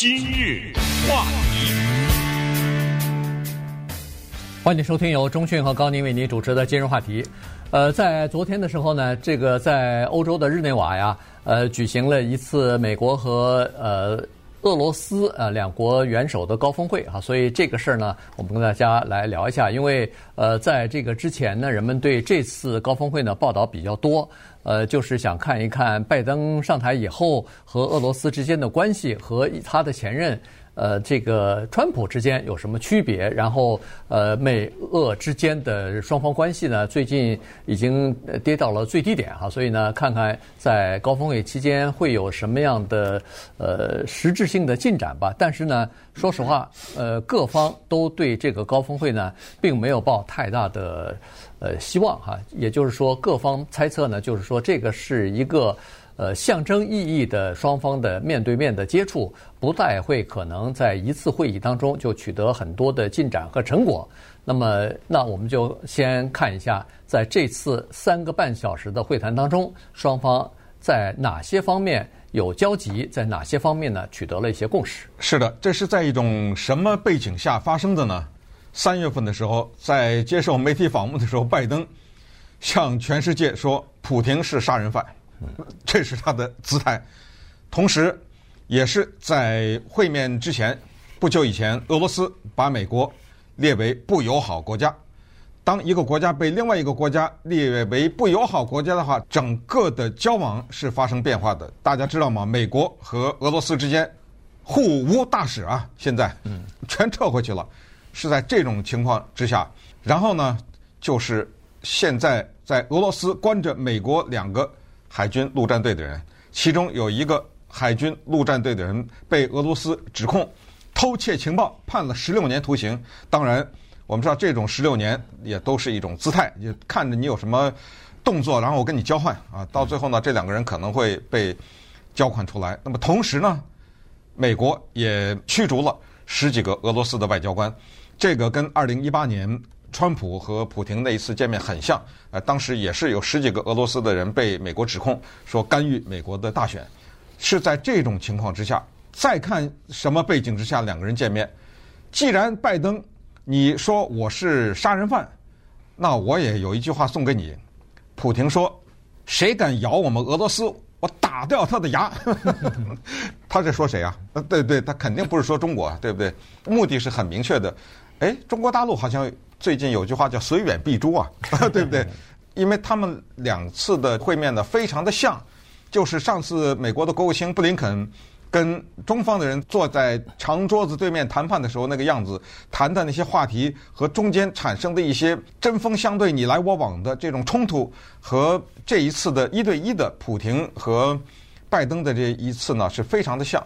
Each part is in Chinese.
今日话题，欢迎收听由中讯和高宁为您主持的今日话题。呃，在昨天的时候呢，这个在欧洲的日内瓦呀，呃，举行了一次美国和呃。俄罗斯呃两国元首的高峰会啊，所以这个事儿呢，我们跟大家来聊一下。因为呃，在这个之前呢，人们对这次高峰会呢报道比较多，呃，就是想看一看拜登上台以后和俄罗斯之间的关系和他的前任。呃，这个川普之间有什么区别？然后，呃，美俄之间的双方关系呢，最近已经跌到了最低点哈。所以呢，看看在高峰会期间会有什么样的呃实质性的进展吧。但是呢，说实话，呃，各方都对这个高峰会呢，并没有抱太大的呃希望哈。也就是说，各方猜测呢，就是说这个是一个。呃，象征意义的双方的面对面的接触，不太会可能在一次会议当中就取得很多的进展和成果。那么，那我们就先看一下，在这次三个半小时的会谈当中，双方在哪些方面有交集，在哪些方面呢取得了一些共识。是的，这是在一种什么背景下发生的呢？三月份的时候，在接受媒体访问的时候，拜登向全世界说，普亭是杀人犯。这是他的姿态，同时，也是在会面之前不久以前，俄罗斯把美国列为不友好国家。当一个国家被另外一个国家列为不友好国家的话，整个的交往是发生变化的。大家知道吗？美国和俄罗斯之间互无大使啊，现在嗯 全撤回去了。是在这种情况之下，然后呢，就是现在在俄罗斯关着美国两个。海军陆战队的人，其中有一个海军陆战队的人被俄罗斯指控偷窃情报，判了十六年徒刑。当然，我们知道这种十六年也都是一种姿态，就看着你有什么动作，然后我跟你交换啊。到最后呢，这两个人可能会被交换出来。那么同时呢，美国也驱逐了十几个俄罗斯的外交官。这个跟二零一八年。川普和普亭那一次见面很像，呃，当时也是有十几个俄罗斯的人被美国指控说干预美国的大选，是在这种情况之下，再看什么背景之下两个人见面。既然拜登你说我是杀人犯，那我也有一句话送给你。普亭说：“谁敢咬我们俄罗斯，我打掉他的牙。”他在说谁啊？呃，对对，他肯定不是说中国，对不对？目的是很明确的。哎，中国大陆好像。最近有句话叫“随远必诛”啊，对不对？因为他们两次的会面呢，非常的像，就是上次美国的国务卿布林肯跟中方的人坐在长桌子对面谈判的时候那个样子，谈的那些话题和中间产生的一些针锋相对、你来我往的这种冲突，和这一次的一对一的普廷和拜登的这一次呢，是非常的像。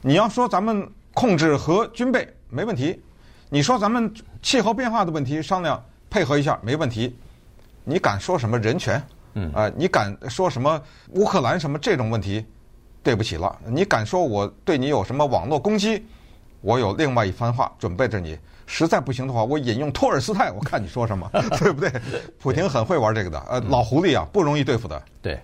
你要说咱们控制核军备没问题。你说咱们气候变化的问题商量配合一下没问题，你敢说什么人权？嗯啊，你敢说什么乌克兰什么这种问题？对不起了，你敢说我对你有什么网络攻击？我有另外一番话准备着你。实在不行的话，我引用托尔斯泰，我看你说什么，对不对？普京很会玩这个的，呃，老狐狸啊，不容易对付的。对。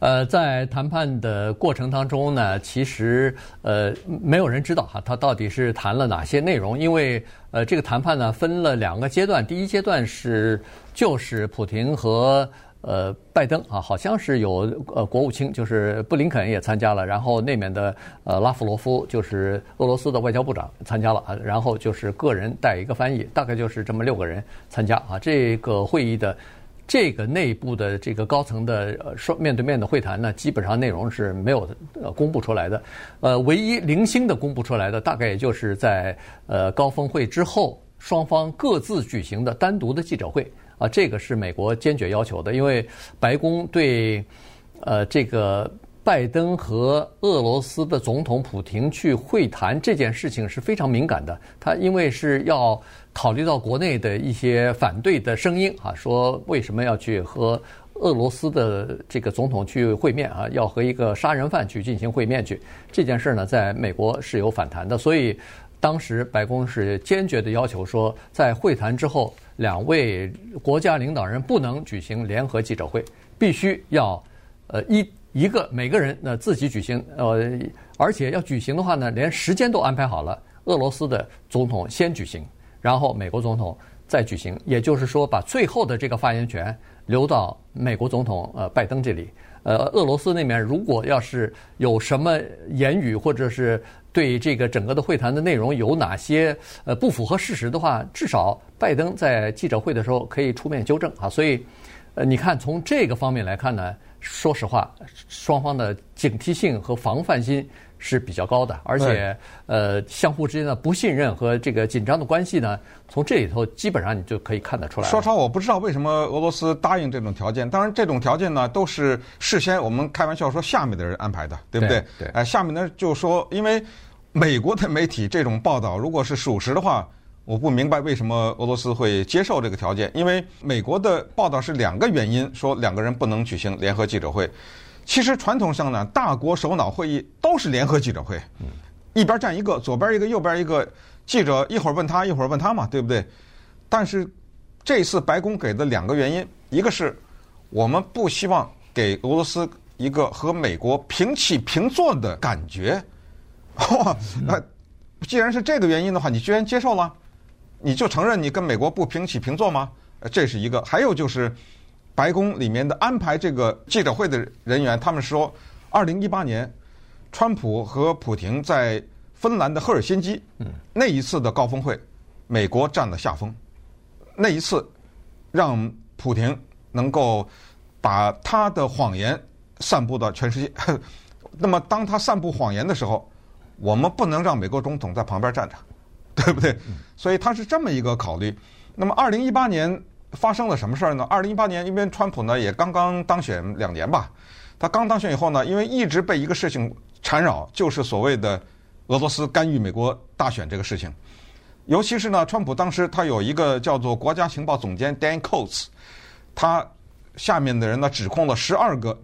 呃，在谈判的过程当中呢，其实呃没有人知道哈，他到底是谈了哪些内容，因为呃这个谈判呢分了两个阶段，第一阶段是就是普廷和呃拜登啊，好像是有呃国务卿就是布林肯也参加了，然后那边的呃拉夫罗夫就是俄罗斯的外交部长参加了啊，然后就是个人带一个翻译，大概就是这么六个人参加啊，这个会议的。这个内部的这个高层的呃双面对面的会谈呢，基本上内容是没有呃公布出来的，呃，唯一零星的公布出来的，大概也就是在呃高峰会之后，双方各自举行的单独的记者会啊，这个是美国坚决要求的，因为白宫对呃这个拜登和俄罗斯的总统普亭去会谈这件事情是非常敏感的，他因为是要。考虑到国内的一些反对的声音啊，说为什么要去和俄罗斯的这个总统去会面啊？要和一个杀人犯去进行会面去，这件事呢，在美国是有反弹的。所以当时白宫是坚决的要求说，在会谈之后，两位国家领导人不能举行联合记者会，必须要呃一一个每个人呢自己举行呃。而且要举行的话呢，连时间都安排好了。俄罗斯的总统先举行，然后美国总统再举行，也就是说，把最后的这个发言权留到美国总统呃拜登这里。呃，俄罗斯那边如果要是有什么言语，或者是对这个整个的会谈的内容有哪些呃不符合事实的话，至少拜登在记者会的时候可以出面纠正啊。所以，呃，你看从这个方面来看呢，说实话，双方的警惕性和防范心。是比较高的，而且呃，相互之间的不信任和这个紧张的关系呢，从这里头基本上你就可以看得出来。说实话，我不知道为什么俄罗斯答应这种条件。当然，这种条件呢，都是事先我们开玩笑说下面的人安排的，对不对？对。哎、呃，下面呢就说，因为美国的媒体这种报道如果是属实的话，我不明白为什么俄罗斯会接受这个条件。因为美国的报道是两个原因，说两个人不能举行联合记者会。其实传统上呢，大国首脑会议都是联合记者会，一边站一个，左边一个，右边一个，记者一会儿问他，一会儿问他嘛，对不对？但是这次白宫给的两个原因，一个是我们不希望给俄罗斯一个和美国平起平坐的感觉。哇，那既然是这个原因的话，你居然接受了，你就承认你跟美国不平起平坐吗？这是一个。还有就是。白宫里面的安排这个记者会的人员，他们说，二零一八年，川普和普廷在芬兰的赫尔辛基，那一次的高峰会，美国占了下风，那一次让普廷能够把他的谎言散布到全世界。那么当他散布谎言的时候，我们不能让美国总统在旁边站着，对不对？所以他是这么一个考虑。那么二零一八年。发生了什么事儿呢？二零一八年，因为川普呢也刚刚当选两年吧，他刚当选以后呢，因为一直被一个事情缠绕，就是所谓的俄罗斯干预美国大选这个事情。尤其是呢，川普当时他有一个叫做国家情报总监 Dan Coats，他下面的人呢指控了十二个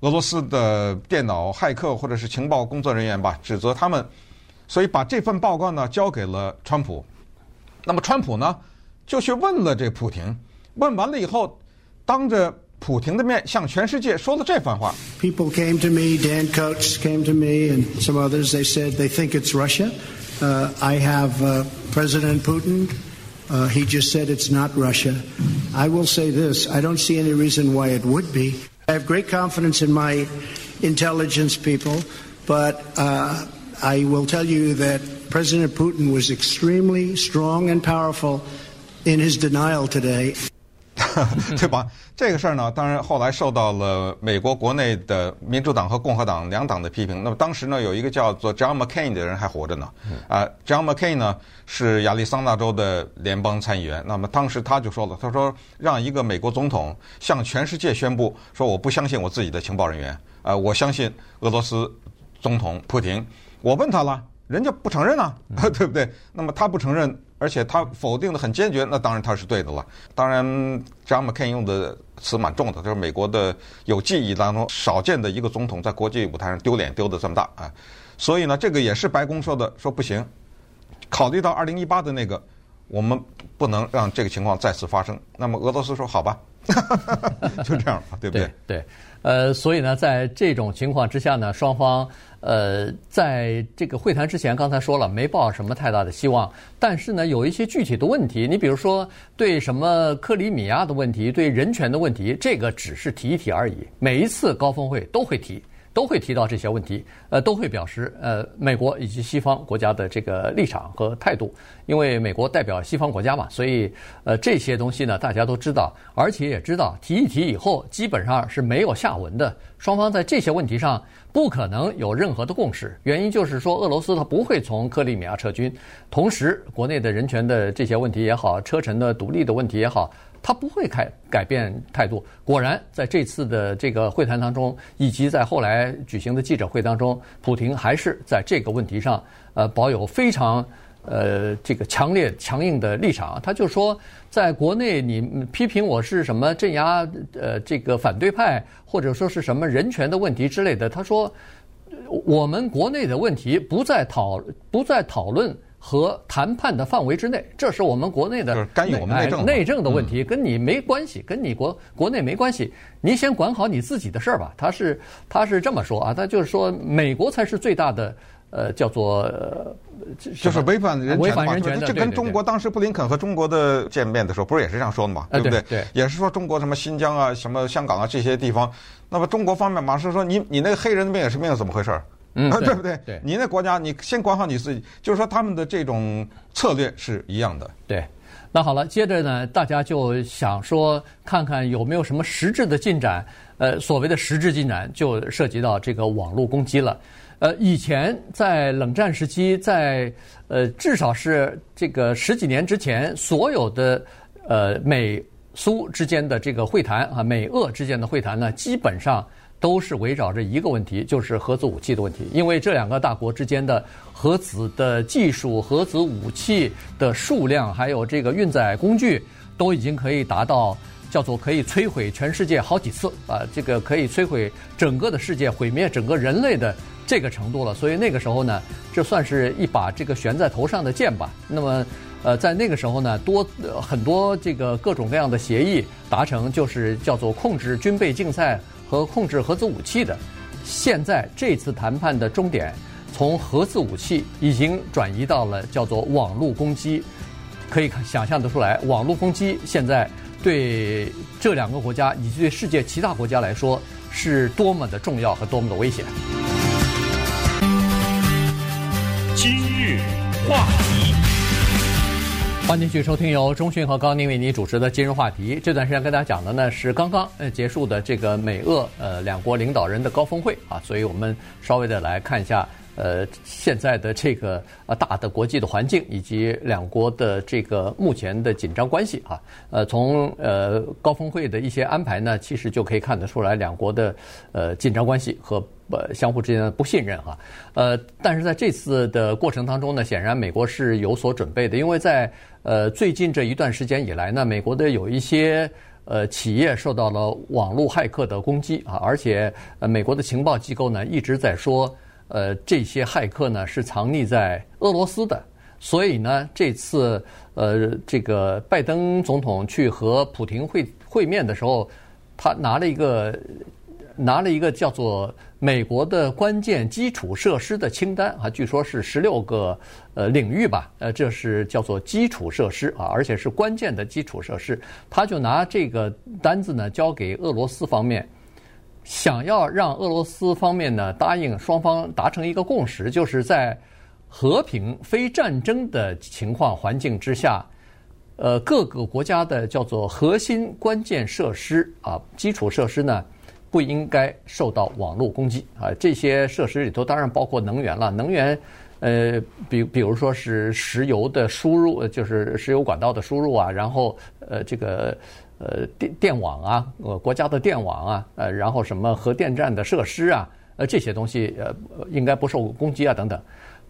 俄罗斯的电脑骇客或者是情报工作人员吧，指责他们，所以把这份报告呢交给了川普。那么川普呢？就去问了这普廷，问完了以后，当着普廷的面向全世界说了这番话。People came to me, Dan Coats came to me, and some others. They said they think it's Russia. Uh, I have uh, President Putin. Uh, he just said it's not Russia. I will say this: I don't see any reason why it would be. I have great confidence in my intelligence people, but uh, I will tell you that President Putin was extremely strong and powerful. In his denial today，对吧？这个事儿呢，当然后来受到了美国国内的民主党和共和党两党的批评。那么当时呢，有一个叫做 John McCain 的人还活着呢。啊，John McCain 呢是亚利桑那州的联邦参议员。那么当时他就说了，他说让一个美国总统向全世界宣布说，我不相信我自己的情报人员，啊，我相信俄罗斯总统普京。我问他了，人家不承认啊，对不对？那么他不承认。而且他否定的很坚决，那当然他是对的了。当然，John McCain 用的词蛮重的，就是美国的有记忆当中少见的一个总统在国际舞台上丢脸丢的这么大啊。所以呢，这个也是白宫说的，说不行。考虑到二零一八的那个，我们不能让这个情况再次发生。那么俄罗斯说好吧，哈哈哈哈就这样吧，对不？对，对，呃，所以呢，在这种情况之下呢，双方。呃，在这个会谈之前，刚才说了没抱什么太大的希望，但是呢，有一些具体的问题，你比如说对什么克里米亚的问题，对人权的问题，这个只是提一提而已。每一次高峰会都会提。都会提到这些问题，呃，都会表示呃，美国以及西方国家的这个立场和态度。因为美国代表西方国家嘛，所以呃，这些东西呢，大家都知道，而且也知道提一提以后，基本上是没有下文的。双方在这些问题上不可能有任何的共识，原因就是说，俄罗斯它不会从克里米亚撤军，同时国内的人权的这些问题也好，车臣的独立的问题也好。他不会改改变态度。果然，在这次的这个会谈当中，以及在后来举行的记者会当中，普廷还是在这个问题上，呃，保有非常呃这个强烈强硬的立场。他就说，在国内你批评我是什么镇压呃这个反对派，或者说是什么人权的问题之类的。他说，我们国内的问题不再讨不再讨论。和谈判的范围之内，这是我们国内的就是干预我们内政内政的问题，跟你没关系，跟你国国内没关系。您先管好你自己的事儿吧。他是他是这么说啊，他就是说美国才是最大的。呃，叫做就是违反人权，违反人权的，这跟中国当时布林肯和中国的见面的时候，不是也是这样说的嘛？对不对？对，也是说中国什么新疆啊、什么香港啊这些地方，那么中国方面马上说你你那个黑人的命也是命，怎么回事儿？嗯，对不对？对，你那国家你先管好你自己，就是说他们的这种策略是一样的。对，那好了，接着呢，大家就想说看看有没有什么实质的进展。呃，所谓的实质进展就涉及到这个网络攻击了。呃，以前在冷战时期，在呃至少是这个十几年之前，所有的呃美苏之间的这个会谈啊，美俄之间的会谈呢，基本上都是围绕着一个问题，就是核子武器的问题。因为这两个大国之间的核子的技术、核子武器的数量，还有这个运载工具，都已经可以达到叫做可以摧毁全世界好几次啊，这个可以摧毁整个的世界，毁灭整个人类的。这个程度了，所以那个时候呢，这算是一把这个悬在头上的剑吧。那么，呃，在那个时候呢，多很多这个各种各样的协议达成，就是叫做控制军备竞赛和控制核子武器的。现在这次谈判的终点，从核子武器已经转移到了叫做网络攻击，可以想象得出来，网络攻击现在对这两个国家以及对世界其他国家来说是多么的重要和多么的危险。今日话题，欢迎继续收听由中讯和高宁为您主持的今日话题。这段时间跟大家讲的呢是刚刚呃结束的这个美俄呃两国领导人的高峰会啊，所以我们稍微的来看一下。呃，现在的这个呃大的国际的环境，以及两国的这个目前的紧张关系啊，呃，从呃高峰会的一些安排呢，其实就可以看得出来两国的呃紧张关系和呃相互之间的不信任哈。呃，但是在这次的过程当中呢，显然美国是有所准备的，因为在呃最近这一段时间以来呢，美国的有一些呃企业受到了网络骇客的攻击啊，而且呃美国的情报机构呢一直在说。呃，这些骇客呢是藏匿在俄罗斯的，所以呢，这次呃，这个拜登总统去和普亭会会面的时候，他拿了一个拿了一个叫做美国的关键基础设施的清单啊，据说是十六个呃领域吧，呃，这是叫做基础设施啊，而且是关键的基础设施，他就拿这个单子呢交给俄罗斯方面。想要让俄罗斯方面呢答应双方达成一个共识，就是在和平非战争的情况环境之下，呃，各个国家的叫做核心关键设施啊，基础设施呢不应该受到网络攻击啊。这些设施里头当然包括能源了，能源呃，比比如说是石油的输入，就是石油管道的输入啊，然后呃这个。呃，电电网啊，呃，国家的电网啊，呃，然后什么核电站的设施啊，呃，这些东西呃，应该不受攻击啊，等等。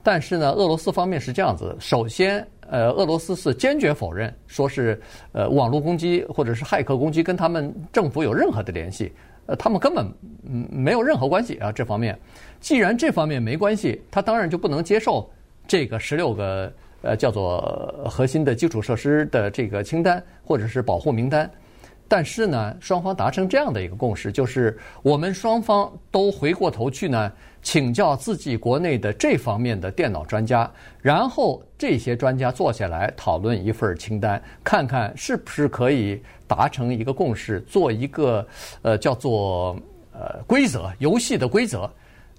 但是呢，俄罗斯方面是这样子：首先，呃，俄罗斯是坚决否认，说是呃网络攻击或者是骇客攻击跟他们政府有任何的联系，呃，他们根本嗯没有任何关系啊。这方面，既然这方面没关系，他当然就不能接受这个十六个呃叫做核心的基础设施的这个清单或者是保护名单。但是呢，双方达成这样的一个共识，就是我们双方都回过头去呢，请教自己国内的这方面的电脑专家，然后这些专家坐下来讨论一份清单，看看是不是可以达成一个共识，做一个呃叫做呃规则游戏的规则。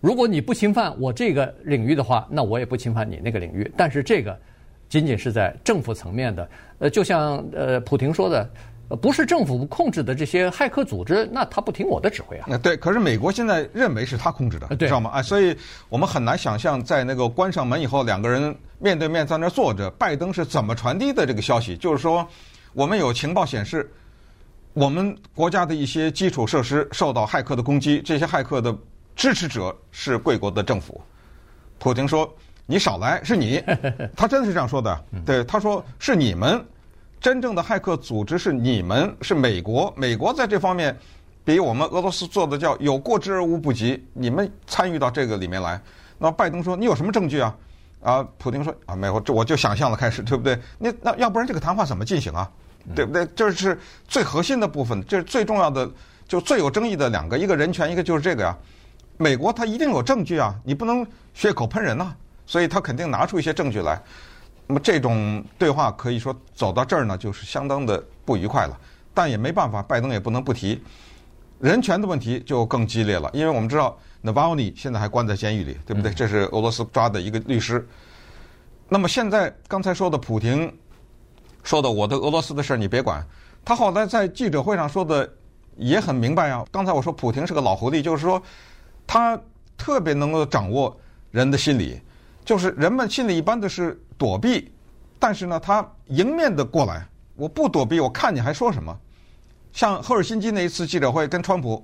如果你不侵犯我这个领域的话，那我也不侵犯你那个领域。但是这个仅仅是在政府层面的，呃，就像呃普亭说的。不是政府控制的这些骇客组织，那他不听我的指挥啊？对，可是美国现在认为是他控制的，知道吗？啊，所以我们很难想象，在那个关上门以后，两个人面对面在那坐着，拜登是怎么传递的这个消息？就是说，我们有情报显示，我们国家的一些基础设施受到骇客的攻击，这些骇客的支持者是贵国的政府。普京说：“你少来，是你。” 他真的是这样说的。对，他说：“是你们。”真正的骇客组织是你们，是美国。美国在这方面比我们俄罗斯做的叫有过之而无不及。你们参与到这个里面来，那拜登说：“你有什么证据啊？啊，普京说啊，美国，这我就想象了开始，对不对？那那要不然这个谈话怎么进行啊？对不对？这是最核心的部分，这是最重要的，就最有争议的两个，一个人权，一个就是这个呀。美国他一定有证据啊，你不能血口喷人呐，所以他肯定拿出一些证据来。那么这种对话可以说走到这儿呢，就是相当的不愉快了。但也没办法，拜登也不能不提人权的问题，就更激烈了。因为我们知道，Navalny 现在还关在监狱里，对不对？这是俄罗斯抓的一个律师。那么现在刚才说的普廷说的我的俄罗斯的事儿你别管，他后来在记者会上说的也很明白啊。刚才我说普廷是个老狐狸，就是说他特别能够掌握人的心理，就是人们心里一般的是躲避，但是呢，他迎面的过来。我不躲避，我看你还说什么？像赫尔辛基那一次记者会跟川普，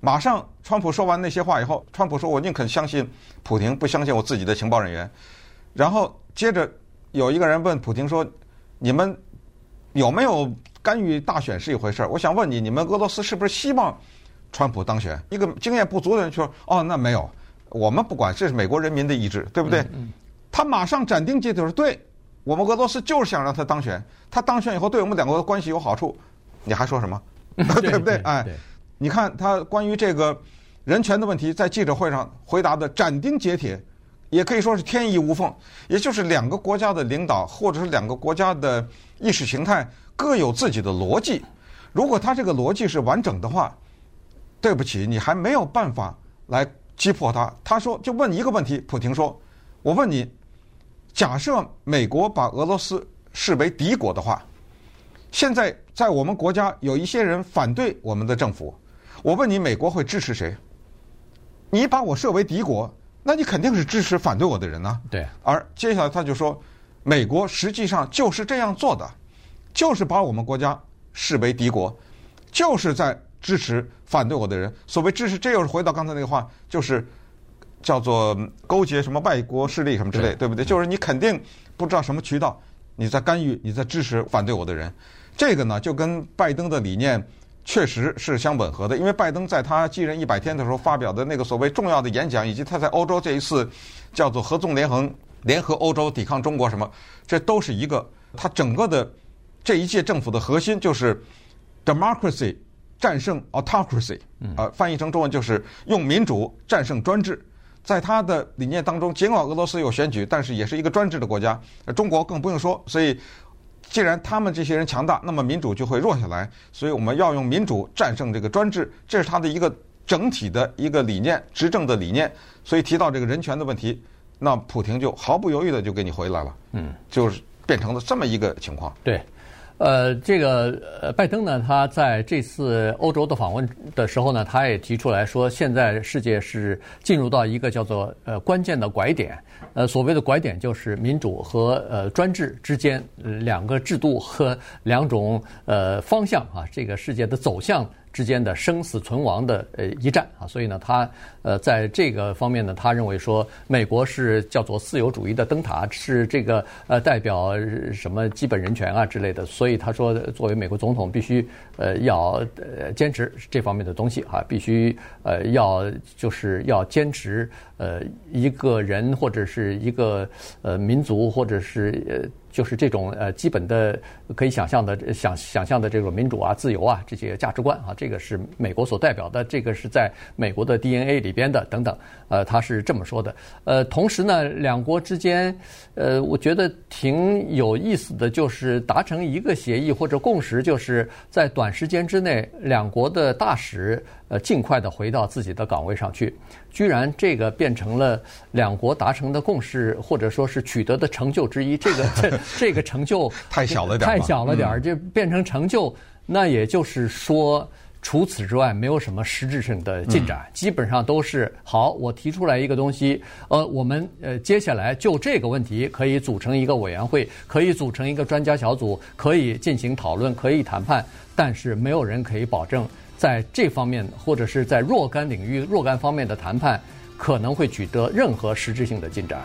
马上川普说完那些话以后，川普说：“我宁肯相信普廷，不相信我自己的情报人员。”然后接着有一个人问普廷说：“你们有没有干预大选是一回事儿？我想问你，你们俄罗斯是不是希望川普当选？”一个经验不足的人说：“哦，那没有，我们不管，这是美国人民的意志，对不对？”他马上斩钉截铁说：“对。”我们俄罗斯就是想让他当选，他当选以后对我们两国的关系有好处，你还说什么？对不对？哎，你看他关于这个人权的问题，在记者会上回答的斩钉截铁，也可以说是天衣无缝。也就是两个国家的领导，或者是两个国家的意识形态各有自己的逻辑。如果他这个逻辑是完整的话，对不起，你还没有办法来击破他。他说，就问一个问题，普京说：“我问你。”假设美国把俄罗斯视为敌国的话，现在在我们国家有一些人反对我们的政府，我问你，美国会支持谁？你把我设为敌国，那你肯定是支持反对我的人呢。对。而接下来他就说，美国实际上就是这样做的，就是把我们国家视为敌国，就是在支持反对我的人。所谓支持，这又是回到刚才那个话，就是。叫做勾结什么外国势力什么之类，对不对？就是你肯定不知道什么渠道，你在干预，你在支持反对我的人。这个呢，就跟拜登的理念确实是相吻合的。因为拜登在他继任一百天的时候发表的那个所谓重要的演讲，以及他在欧洲这一次叫做合纵连横，联合欧洲抵抗中国什么，这都是一个他整个的这一届政府的核心就是 democracy 战胜 autocracy，呃，翻译成中文就是用民主战胜专制。在他的理念当中，尽管俄罗斯有选举，但是也是一个专制的国家。中国更不用说。所以，既然他们这些人强大，那么民主就会弱下来。所以我们要用民主战胜这个专制，这是他的一个整体的一个理念，执政的理念。所以提到这个人权的问题，那普廷就毫不犹豫的就给你回来了。嗯，就是变成了这么一个情况。对。呃，这个呃，拜登呢，他在这次欧洲的访问的时候呢，他也提出来说，现在世界是进入到一个叫做呃关键的拐点。呃，所谓的拐点就是民主和呃专制之间两个制度和两种呃方向啊，这个世界的走向。之间的生死存亡的呃一战啊，所以呢，他呃在这个方面呢，他认为说美国是叫做自由主义的灯塔，是这个呃代表什么基本人权啊之类的，所以他说作为美国总统必须呃要呃坚持这方面的东西啊，必须呃要就是要坚持呃一个人或者是一个呃民族或者是呃。就是这种呃基本的可以想象的想想象的这种民主啊、自由啊这些价值观啊，这个是美国所代表的，这个是在美国的 DNA 里边的等等，呃，他是这么说的。呃，同时呢，两国之间，呃，我觉得挺有意思的，就是达成一个协议或者共识，就是在短时间之内，两国的大使。呃，尽快的回到自己的岗位上去，居然这个变成了两国达成的共识，或者说是取得的成就之一。这个这 这个成就太小了点，太小了点儿，就变成成就。那也就是说，除此之外没有什么实质性的进展，基本上都是好。我提出来一个东西，呃，我们呃接下来就这个问题可以组成一个委员会，可以组成一个专家小组，可以进行讨论，可以谈判，但是没有人可以保证。在这方面，或者是在若干领域、若干方面的谈判，可能会取得任何实质性的进展。